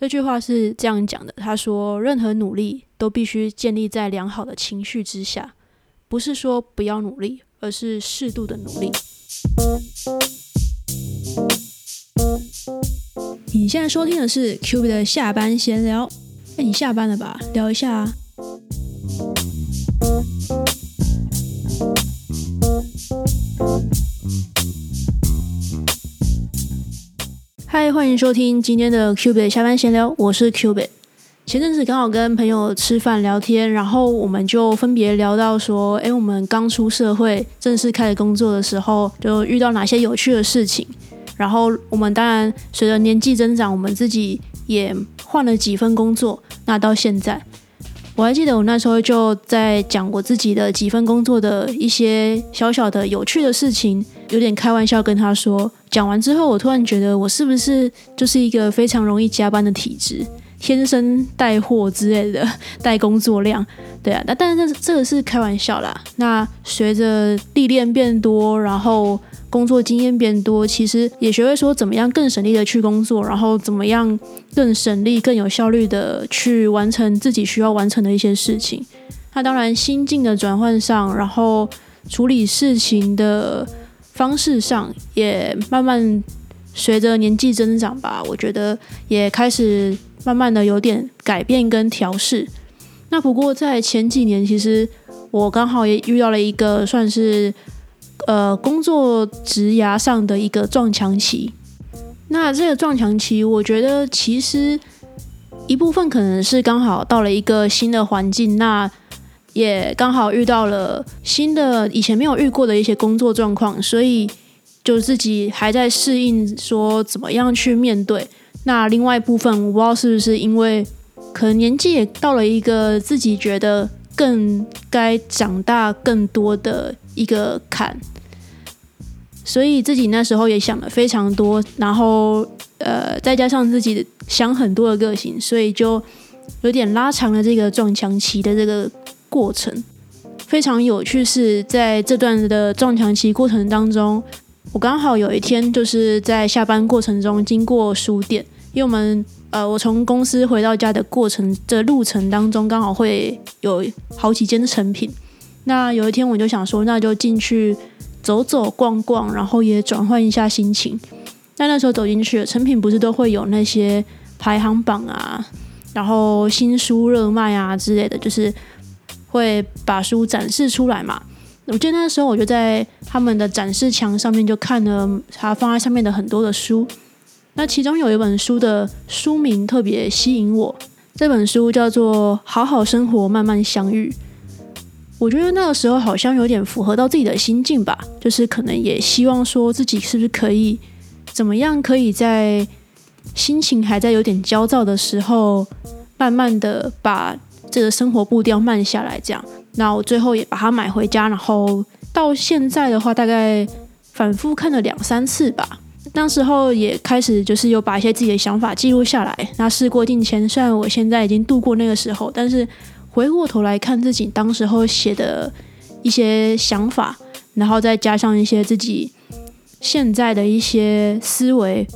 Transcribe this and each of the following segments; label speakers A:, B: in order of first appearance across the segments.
A: 这句话是这样讲的：他说，任何努力都必须建立在良好的情绪之下，不是说不要努力，而是适度的努力。你现在收听的是 Q B 的下班闲聊。那，你下班了吧？聊一下嗨，欢迎收听今天的 Q B 下班闲聊，我是 Q B。前阵子刚好跟朋友吃饭聊天，然后我们就分别聊到说，哎，我们刚出社会正式开始工作的时候，就遇到哪些有趣的事情。然后我们当然随着年纪增长，我们自己也换了几份工作。那到现在，我还记得我那时候就在讲我自己的几份工作的一些小小的有趣的事情。有点开玩笑跟他说，讲完之后，我突然觉得我是不是就是一个非常容易加班的体质，天生带货之类的，带工作量，对啊，那但是这个是开玩笑啦。那随着历练变多，然后工作经验变多，其实也学会说怎么样更省力的去工作，然后怎么样更省力、更有效率的去完成自己需要完成的一些事情。那当然心境的转换上，然后处理事情的。方式上也慢慢随着年纪增长吧，我觉得也开始慢慢的有点改变跟调试。那不过在前几年，其实我刚好也遇到了一个算是呃工作职涯上的一个撞墙期。那这个撞墙期，我觉得其实一部分可能是刚好到了一个新的环境，那。也刚好遇到了新的以前没有遇过的一些工作状况，所以就自己还在适应，说怎么样去面对。那另外一部分，我不知道是不是因为可能年纪也到了一个自己觉得更该长大更多的一个坎，所以自己那时候也想了非常多，然后呃再加上自己想很多的个性，所以就有点拉长了这个撞墙期的这个。过程非常有趣，是在这段的撞墙期过程当中，我刚好有一天就是在下班过程中经过书店，因为我们呃，我从公司回到家的过程的路程当中，刚好会有好几间成品。那有一天我就想说，那就进去走走逛逛，然后也转换一下心情。但那时候走进去，成品不是都会有那些排行榜啊，然后新书热卖啊之类的，就是。会把书展示出来嘛？我记得那时候我就在他们的展示墙上面就看了他放在上面的很多的书。那其中有一本书的书名特别吸引我，这本书叫做《好好生活，慢慢相遇》。我觉得那个时候好像有点符合到自己的心境吧，就是可能也希望说自己是不是可以怎么样，可以在心情还在有点焦躁的时候，慢慢的把。这个生活步调慢下来，这样，那我最后也把它买回家，然后到现在的话，大概反复看了两三次吧。那时候也开始就是有把一些自己的想法记录下来。那事过境迁，虽然我现在已经度过那个时候，但是回过头来看自己当时候写的一些想法，然后再加上一些自己现在的一些思维，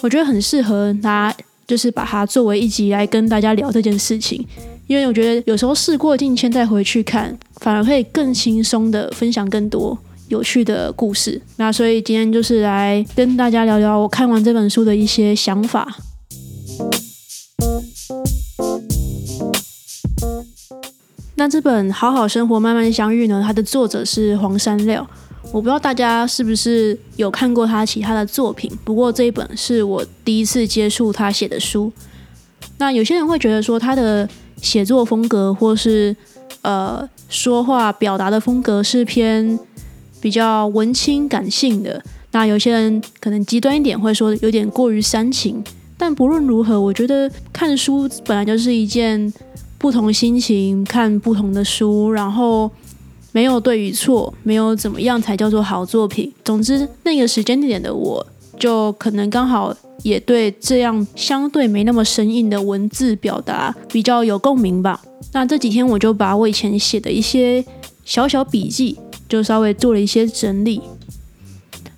A: 我觉得很适合拿，就是把它作为一集来跟大家聊这件事情。因为我觉得有时候事过境迁再回去看，反而会更轻松的分享更多有趣的故事。那所以今天就是来跟大家聊聊我看完这本书的一些想法。那这本《好好生活，慢慢相遇》呢？它的作者是黄山料。我不知道大家是不是有看过他其他的作品，不过这一本是我第一次接触他写的书。那有些人会觉得说他的。写作风格或是呃说话表达的风格是偏比较文青感性的，那有些人可能极端一点会说有点过于煽情。但不论如何，我觉得看书本来就是一件不同心情看不同的书，然后没有对与错，没有怎么样才叫做好作品。总之，那个时间点的我就可能刚好。也对这样相对没那么生硬的文字表达比较有共鸣吧。那这几天我就把我以前写的一些小小笔记，就稍微做了一些整理。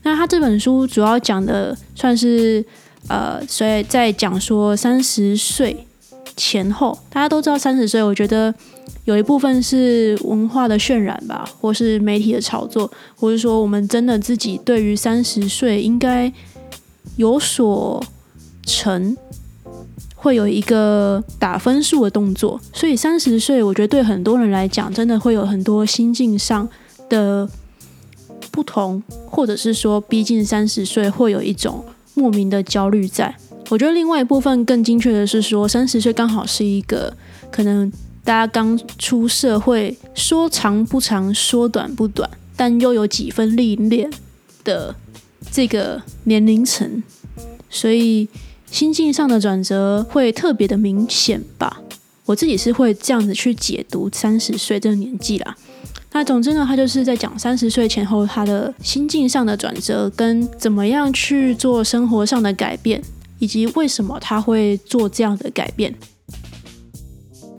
A: 那他这本书主要讲的算是呃，所以在讲说三十岁前后，大家都知道三十岁，我觉得有一部分是文化的渲染吧，或是媒体的炒作，或是说我们真的自己对于三十岁应该有所成，会有一个打分数的动作。所以三十岁，我觉得对很多人来讲，真的会有很多心境上的不同，或者是说逼近三十岁会有一种。莫名的焦虑，在我觉得另外一部分更精确的是说，三十岁刚好是一个可能大家刚出社会，说长不长，说短不短，但又有几分历练的这个年龄层，所以心境上的转折会特别的明显吧。我自己是会这样子去解读三十岁这个年纪啦。那总之呢，他就是在讲三十岁前后他的心境上的转折，跟怎么样去做生活上的改变，以及为什么他会做这样的改变。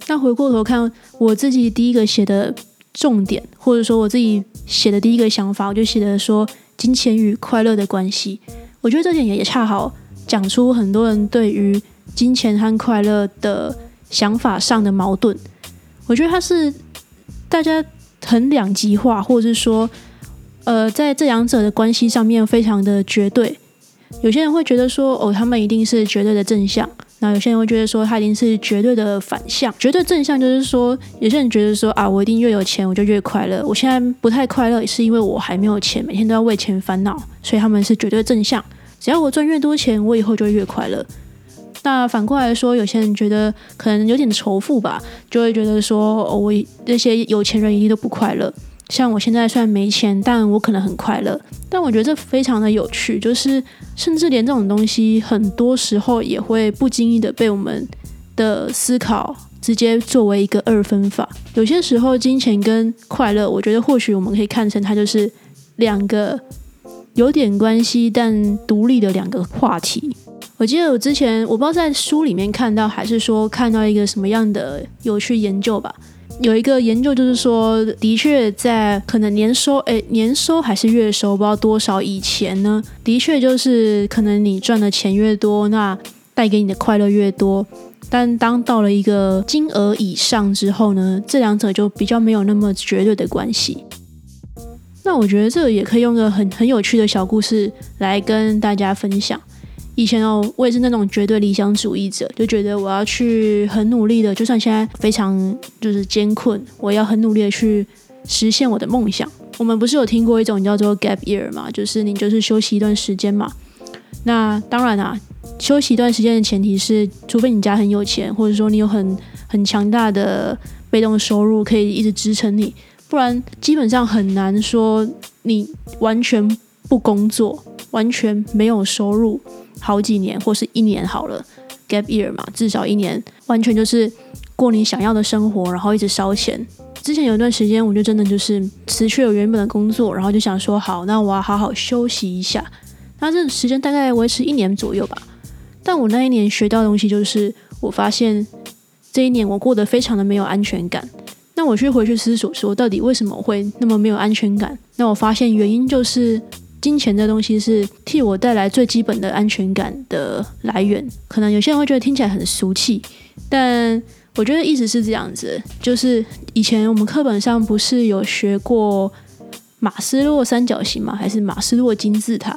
A: 那回过头看我自己第一个写的重点，或者说我自己写的第一个想法，我就写的说金钱与快乐的关系。我觉得这点也也恰好讲出很多人对于金钱和快乐的想法上的矛盾。我觉得他是大家。很两极化，或者是说，呃，在这两者的关系上面非常的绝对。有些人会觉得说，哦，他们一定是绝对的正向；有些人会觉得说，他一定是绝对的反向。绝对正向就是说，有些人觉得说，啊，我一定越有钱我就越快乐。我现在不太快乐，是因为我还没有钱，每天都要为钱烦恼，所以他们是绝对正向。只要我赚越多钱，我以后就越快乐。那反过来说，有些人觉得可能有点仇富吧，就会觉得说，我那些有钱人一定都不快乐。像我现在虽然没钱，但我可能很快乐。但我觉得这非常的有趣，就是甚至连这种东西，很多时候也会不经意的被我们的思考直接作为一个二分法。有些时候，金钱跟快乐，我觉得或许我们可以看成它就是两个有点关系但独立的两个话题。我记得我之前我不知道在书里面看到，还是说看到一个什么样的有趣研究吧。有一个研究就是说，的确在可能年收诶年收还是月收不知道多少以前呢，的确就是可能你赚的钱越多，那带给你的快乐越多。但当到了一个金额以上之后呢，这两者就比较没有那么绝对的关系。那我觉得这个也可以用个很很有趣的小故事来跟大家分享。以前哦，我也是那种绝对理想主义者，就觉得我要去很努力的，就算现在非常就是艰困，我也要很努力的去实现我的梦想。我们不是有听过一种叫做 gap year 嘛，就是你就是休息一段时间嘛。那当然啊，休息一段时间的前提是，除非你家很有钱，或者说你有很很强大的被动收入可以一直支撑你，不然基本上很难说你完全不工作，完全没有收入。好几年或是一年好了，gap year 嘛，至少一年，完全就是过你想要的生活，然后一直烧钱。之前有一段时间，我就真的就是辞去了原本的工作，然后就想说，好，那我要好好休息一下。那这时间大概维持一年左右吧。但我那一年学到的东西就是，我发现这一年我过得非常的没有安全感。那我去回去思索，说到底为什么会那么没有安全感？那我发现原因就是。金钱这东西是替我带来最基本的安全感的来源。可能有些人会觉得听起来很俗气，但我觉得意思是这样子：就是以前我们课本上不是有学过马斯洛三角形吗？还是马斯洛金字塔？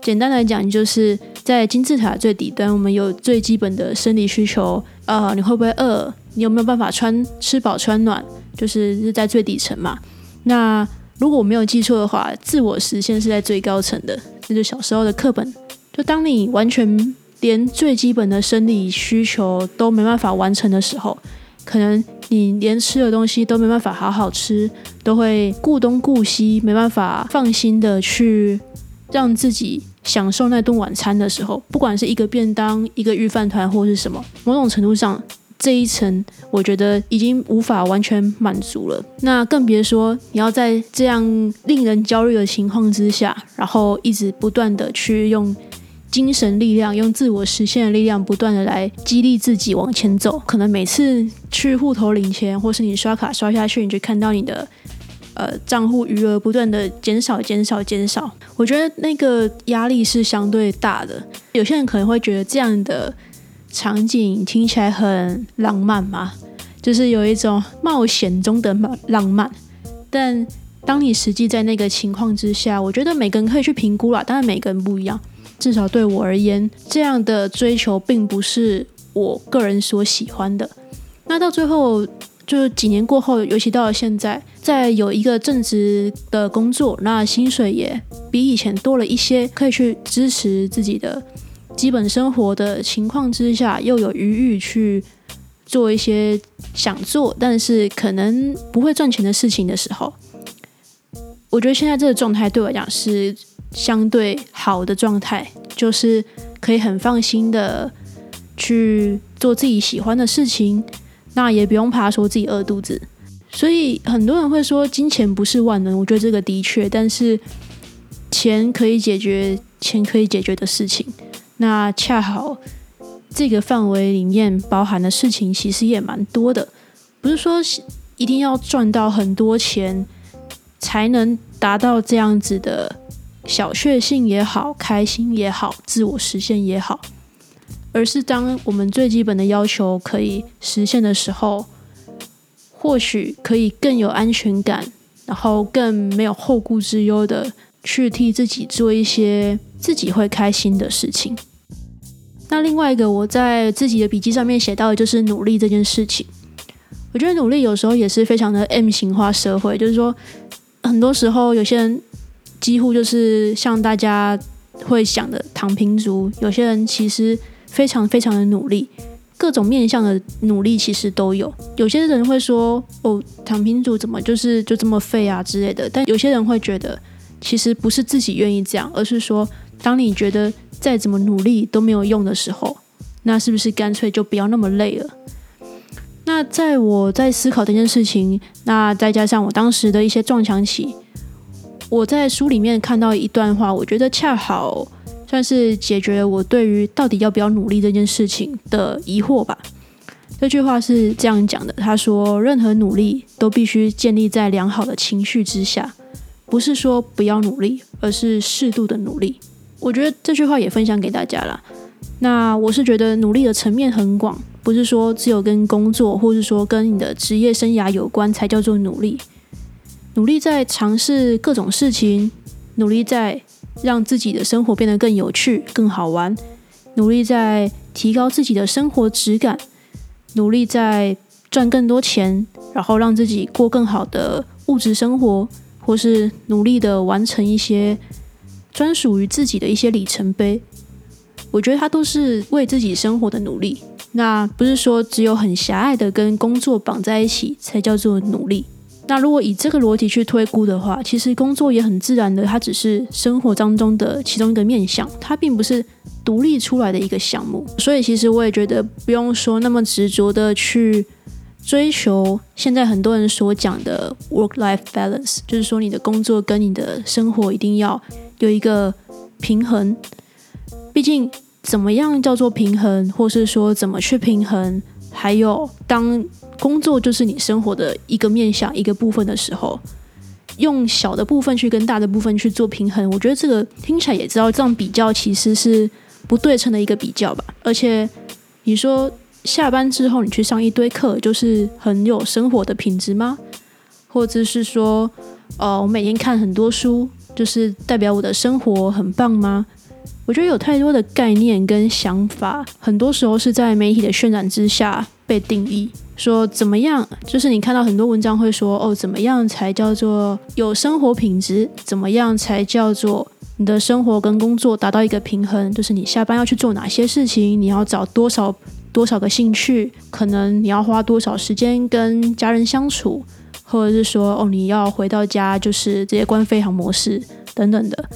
A: 简单来讲，就是在金字塔最底端，我们有最基本的生理需求。呃，你会不会饿？你有没有办法穿吃饱穿暖？就是是在最底层嘛。那如果我没有记错的话，自我实现是在最高层的。那就小时候的课本，就当你完全连最基本的生理需求都没办法完成的时候，可能你连吃的东西都没办法好好吃，都会顾东顾西，没办法放心的去让自己享受那顿晚餐的时候，不管是一个便当、一个御饭团或是什么，某种程度上。这一层，我觉得已经无法完全满足了。那更别说你要在这样令人焦虑的情况之下，然后一直不断的去用精神力量、用自我实现的力量，不断的来激励自己往前走。可能每次去户头领钱，或是你刷卡刷下去，你就看到你的呃账户余额不断的减少、减少、减少。我觉得那个压力是相对大的。有些人可能会觉得这样的场景听起来很浪漫嘛，就是有一种冒险中的浪漫。但当你实际在那个情况之下，我觉得每个人可以去评估啦。当然每个人不一样，至少对我而言，这样的追求并不是我个人所喜欢的。那到最后，就是几年过后，尤其到了现在，在有一个正职的工作，那薪水也比以前多了一些，可以去支持自己的基本生活的情况之下，又有余裕去。做一些想做但是可能不会赚钱的事情的时候，我觉得现在这个状态对我来讲是相对好的状态，就是可以很放心的去做自己喜欢的事情，那也不用怕说自己饿肚子。所以很多人会说金钱不是万能，我觉得这个的确，但是钱可以解决钱可以解决的事情，那恰好。这个范围里面包含的事情其实也蛮多的，不是说一定要赚到很多钱才能达到这样子的小确幸也好、开心也好、自我实现也好，而是当我们最基本的要求可以实现的时候，或许可以更有安全感，然后更没有后顾之忧的去替自己做一些自己会开心的事情。那另外一个我在自己的笔记上面写到的就是努力这件事情。我觉得努力有时候也是非常的 M 型化社会，就是说很多时候有些人几乎就是像大家会想的躺平族，有些人其实非常非常的努力，各种面向的努力其实都有。有些人会说哦，躺平族怎么就是就这么废啊之类的，但有些人会觉得其实不是自己愿意这样，而是说当你觉得。再怎么努力都没有用的时候，那是不是干脆就不要那么累了？那在我在思考这件事情，那再加上我当时的一些撞墙期，我在书里面看到一段话，我觉得恰好算是解决了我对于到底要不要努力这件事情的疑惑吧。这句话是这样讲的：他说，任何努力都必须建立在良好的情绪之下，不是说不要努力，而是适度的努力。我觉得这句话也分享给大家了。那我是觉得努力的层面很广，不是说只有跟工作，或是说跟你的职业生涯有关才叫做努力。努力在尝试各种事情，努力在让自己的生活变得更有趣、更好玩，努力在提高自己的生活质感，努力在赚更多钱，然后让自己过更好的物质生活，或是努力的完成一些。专属于自己的一些里程碑，我觉得它都是为自己生活的努力。那不是说只有很狭隘的跟工作绑在一起才叫做努力。那如果以这个逻辑去推估的话，其实工作也很自然的，它只是生活当中的其中一个面向，它并不是独立出来的一个项目。所以其实我也觉得不用说那么执着的去追求现在很多人所讲的 work-life balance，就是说你的工作跟你的生活一定要。有一个平衡，毕竟怎么样叫做平衡，或是说怎么去平衡，还有当工作就是你生活的一个面向、一个部分的时候，用小的部分去跟大的部分去做平衡，我觉得这个听起来也知道，这样比较其实是不对称的一个比较吧。而且你说下班之后你去上一堆课，就是很有生活的品质吗？或者是说，呃，我每天看很多书。就是代表我的生活很棒吗？我觉得有太多的概念跟想法，很多时候是在媒体的渲染之下被定义。说怎么样？就是你看到很多文章会说，哦，怎么样才叫做有生活品质？怎么样才叫做你的生活跟工作达到一个平衡？就是你下班要去做哪些事情？你要找多少多少个兴趣？可能你要花多少时间跟家人相处？或者是说，哦，你要回到家就是直接关飞行模式等等的，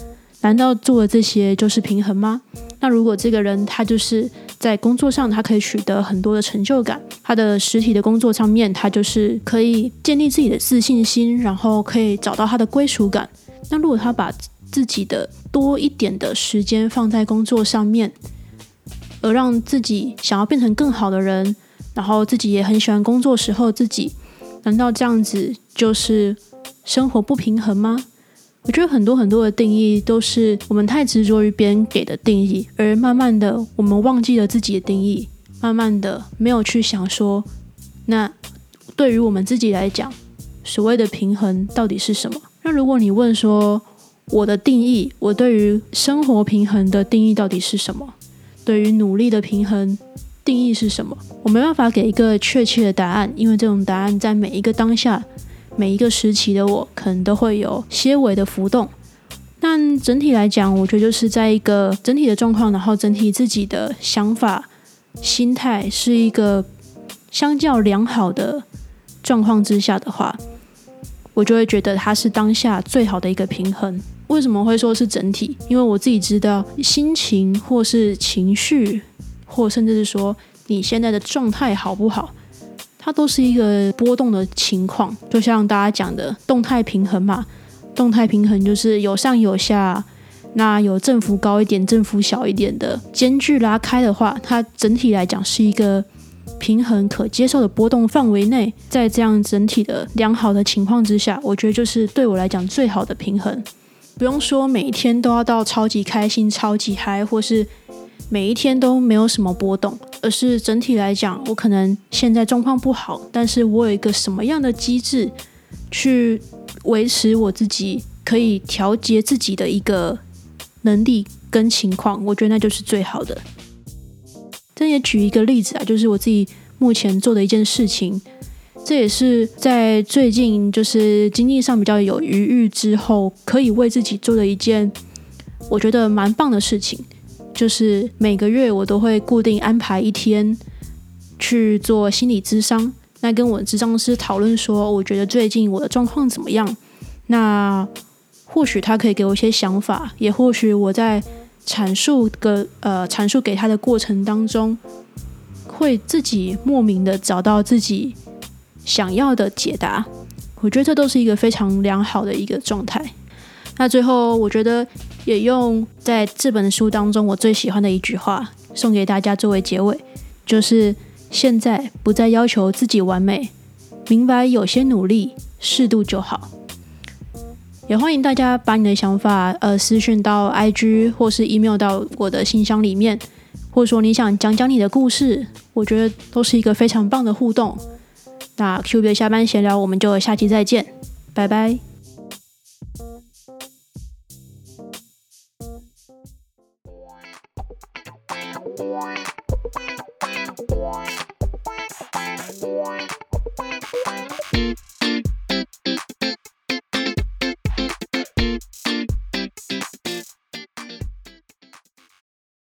A: 难道做的这些就是平衡吗？那如果这个人他就是在工作上他可以取得很多的成就感，他的实体的工作上面他就是可以建立自己的自信心，然后可以找到他的归属感。那如果他把自己的多一点的时间放在工作上面，而让自己想要变成更好的人，然后自己也很喜欢工作时候自己。难道这样子就是生活不平衡吗？我觉得很多很多的定义都是我们太执着于别人给的定义，而慢慢的我们忘记了自己的定义，慢慢的没有去想说，那对于我们自己来讲，所谓的平衡到底是什么？那如果你问说我的定义，我对于生活平衡的定义到底是什么？对于努力的平衡定义是什么？我没办法给一个确切的答案，因为这种答案在每一个当下。每一个时期的我，可能都会有些微的浮动，但整体来讲，我觉得就是在一个整体的状况，然后整体自己的想法、心态是一个相较良好的状况之下的话，我就会觉得它是当下最好的一个平衡。为什么会说是整体？因为我自己知道，心情或是情绪，或甚至是说你现在的状态好不好？它都是一个波动的情况，就像大家讲的动态平衡嘛。动态平衡就是有上有下，那有振幅高一点、振幅小一点的间距拉开的话，它整体来讲是一个平衡可接受的波动范围内。在这样整体的良好的情况之下，我觉得就是对我来讲最好的平衡。不用说每天都要到超级开心、超级嗨，或是。每一天都没有什么波动，而是整体来讲，我可能现在状况不好，但是我有一个什么样的机制去维持我自己可以调节自己的一个能力跟情况，我觉得那就是最好的。这也举一个例子啊，就是我自己目前做的一件事情，这也是在最近就是经济上比较有余裕之后，可以为自己做的一件我觉得蛮棒的事情。就是每个月我都会固定安排一天去做心理咨商，那跟我的咨商师讨论说，我觉得最近我的状况怎么样？那或许他可以给我一些想法，也或许我在阐述个呃阐述给他的过程当中，会自己莫名的找到自己想要的解答。我觉得这都是一个非常良好的一个状态。那最后，我觉得也用在这本书当中我最喜欢的一句话送给大家作为结尾，就是现在不再要求自己完美，明白有些努力适度就好。也欢迎大家把你的想法呃私讯到 IG 或是 email 到我的信箱里面，或者说你想讲讲你的故事，我觉得都是一个非常棒的互动。那 Q B 下班闲聊，我们就下期再见，拜拜。